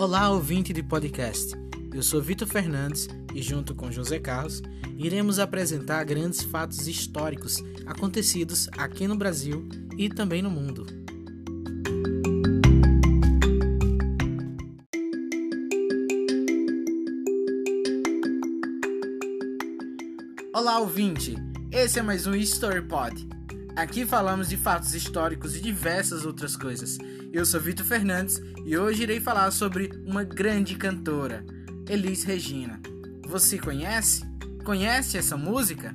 Olá, ouvinte de podcast. Eu sou Vitor Fernandes e, junto com José Carlos, iremos apresentar grandes fatos históricos acontecidos aqui no Brasil e também no mundo. Olá, ouvinte! Esse é mais um History Pod Aqui falamos de fatos históricos e diversas outras coisas. Eu sou Vitor Fernandes e hoje irei falar sobre uma grande cantora, Elis Regina. Você conhece? Conhece essa música?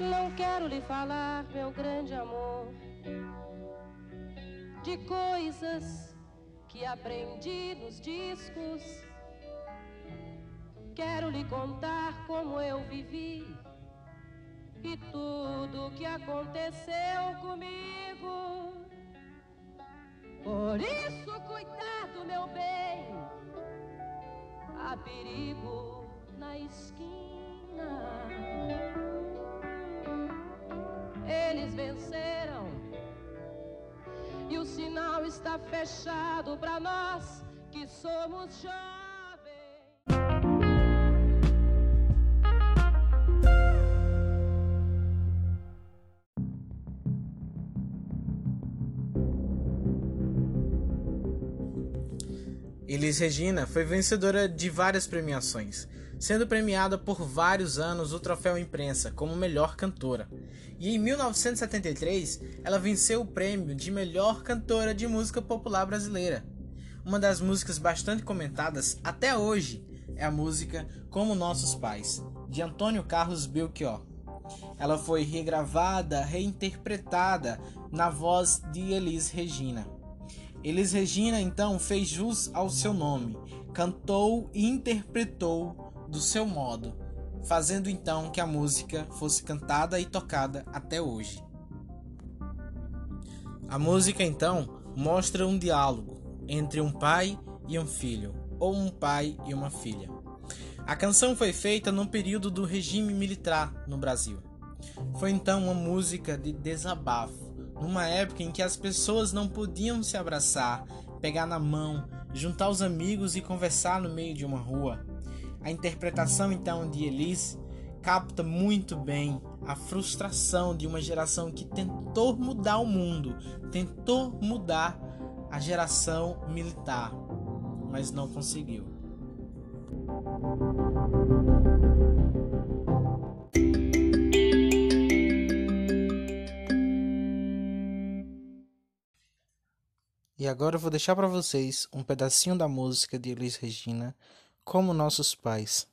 Não quero lhe falar, meu grande amor, de coisas que aprendi nos discos. Quero lhe contar como eu vivi e tudo que aconteceu comigo. Por isso, cuidado, meu bem, há perigo na esquina. Eles venceram e o sinal está fechado para nós que somos jovens. Elis Regina foi vencedora de várias premiações, sendo premiada por vários anos o troféu imprensa como melhor cantora. E em 1973, ela venceu o prêmio de melhor cantora de música popular brasileira. Uma das músicas bastante comentadas até hoje é a música Como Nossos Pais, de Antônio Carlos Belchior. Ela foi regravada, reinterpretada na voz de Elis Regina. Elis Regina então fez jus ao seu nome, cantou e interpretou do seu modo, fazendo então que a música fosse cantada e tocada até hoje. A música então mostra um diálogo entre um pai e um filho, ou um pai e uma filha. A canção foi feita no período do regime militar no Brasil. Foi então uma música de desabafo numa época em que as pessoas não podiam se abraçar, pegar na mão, juntar os amigos e conversar no meio de uma rua. A interpretação então de Elise capta muito bem a frustração de uma geração que tentou mudar o mundo, tentou mudar a geração militar, mas não conseguiu. E agora eu vou deixar para vocês um pedacinho da música de Elis Regina, Como Nossos Pais.